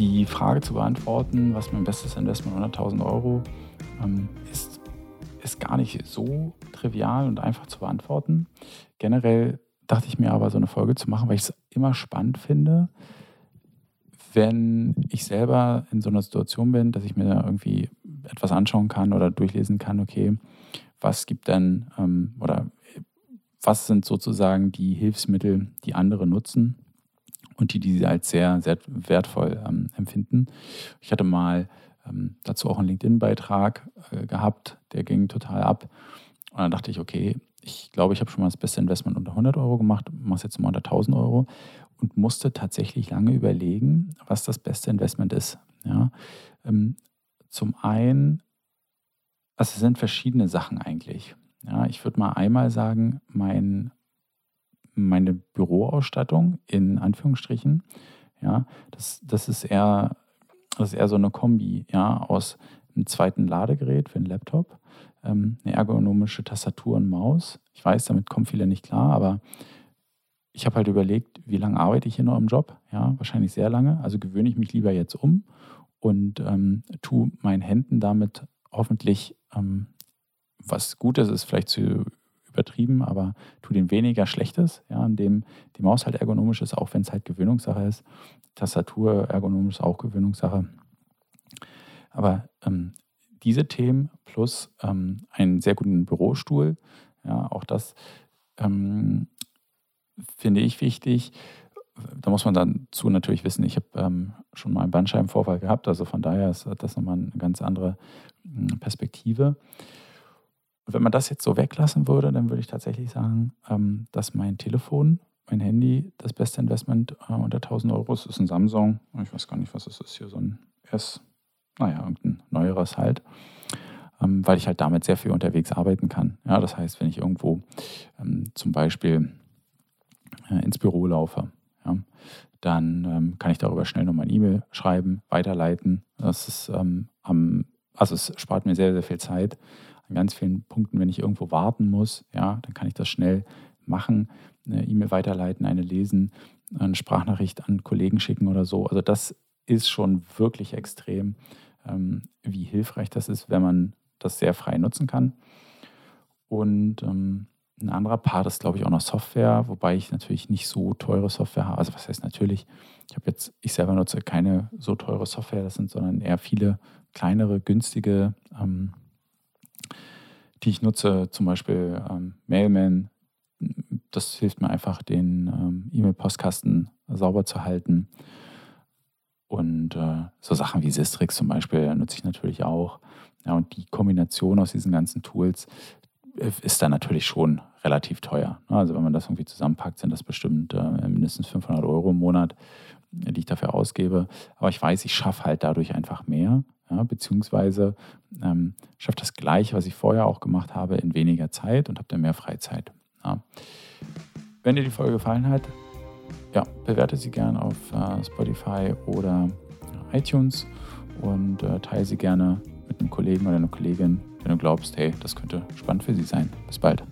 die Frage zu beantworten, was mein bestes Investment 100.000 Euro ähm, ist, ist gar nicht so trivial und einfach zu beantworten. Generell dachte ich mir aber, so eine Folge zu machen, weil ich es immer spannend finde, wenn ich selber in so einer Situation bin, dass ich mir da irgendwie etwas anschauen kann oder durchlesen kann, okay, was gibt denn ähm, oder was sind sozusagen die Hilfsmittel, die andere nutzen und die, die sie als sehr, sehr wertvoll ähm, empfinden. Ich hatte mal ähm, dazu auch einen LinkedIn-Beitrag äh, gehabt, der ging total ab. Und dann dachte ich, okay, ich glaube, ich habe schon mal das beste Investment unter 100 Euro gemacht, mache es jetzt mal unter 1000 Euro und musste tatsächlich lange überlegen, was das beste Investment ist. Ja, ähm, zum einen, also es sind verschiedene Sachen eigentlich. Ja, ich würde mal einmal sagen, mein, meine Büroausstattung in Anführungsstrichen, ja, das, das ist eher, das ist eher so eine Kombi, ja, aus einem zweiten Ladegerät für einen Laptop, ähm, eine ergonomische Tastatur und Maus. Ich weiß, damit kommen viele nicht klar, aber ich habe halt überlegt, wie lange arbeite ich hier noch im Job? Ja, wahrscheinlich sehr lange. Also gewöhne ich mich lieber jetzt um und ähm, tue meinen Händen damit hoffentlich ähm, was Gutes ist, vielleicht zu übertrieben, aber tue denen weniger Schlechtes, ja, indem die Maus halt ergonomisch ist, auch wenn es halt Gewöhnungssache ist. Tastatur ergonomisch ist auch Gewöhnungssache. Aber ähm, diese Themen plus ähm, einen sehr guten Bürostuhl, ja, auch das ähm, finde ich wichtig. Da muss man dazu natürlich wissen, ich habe ähm, schon mal einen Bandscheibenvorfall gehabt, also von daher ist das nochmal eine ganz andere hm, Perspektive. Und wenn man das jetzt so weglassen würde, dann würde ich tatsächlich sagen, ähm, dass mein Telefon, mein Handy, das beste Investment äh, unter 1000 Euro ist, ist ein Samsung. Ich weiß gar nicht, was es ist hier, so ein S, naja, irgendein neueres halt ähm, weil ich halt damit sehr viel unterwegs arbeiten kann. Ja, das heißt, wenn ich irgendwo ähm, zum Beispiel äh, ins Büro laufe, ja, dann ähm, kann ich darüber schnell nochmal ein E-Mail schreiben, weiterleiten. Das ist ähm, am, also es spart mir sehr, sehr viel Zeit an ganz vielen Punkten, wenn ich irgendwo warten muss, ja, dann kann ich das schnell machen, eine E-Mail weiterleiten, eine lesen, eine Sprachnachricht an Kollegen schicken oder so. Also das ist schon wirklich extrem, ähm, wie hilfreich das ist, wenn man das sehr frei nutzen kann. Und ähm, ein anderer Part ist, glaube ich, auch noch Software, wobei ich natürlich nicht so teure Software habe. Also was heißt natürlich? Ich habe jetzt, ich selber nutze keine so teure Software, das sind sondern eher viele kleinere, günstige, ähm, die ich nutze, zum Beispiel ähm, Mailman. Das hilft mir einfach, den ähm, E-Mail-Postkasten sauber zu halten. Und äh, so Sachen wie Sistrix zum Beispiel nutze ich natürlich auch. Ja, und die Kombination aus diesen ganzen Tools äh, ist dann natürlich schon relativ teuer. Ne? Also wenn man das irgendwie zusammenpackt, sind das bestimmt äh, mindestens 500 Euro im Monat, die ich dafür ausgebe. Aber ich weiß, ich schaffe halt dadurch einfach mehr, ja, beziehungsweise ähm, schaffe das Gleiche, was ich vorher auch gemacht habe, in weniger Zeit und habe dann mehr Freizeit. Ja. Wenn dir die Folge gefallen hat, ja, bewerte sie gerne auf äh, Spotify oder iTunes und äh, teile sie gerne mit einem Kollegen oder einer Kollegin, wenn du glaubst, hey, das könnte spannend für sie sein. Bis bald.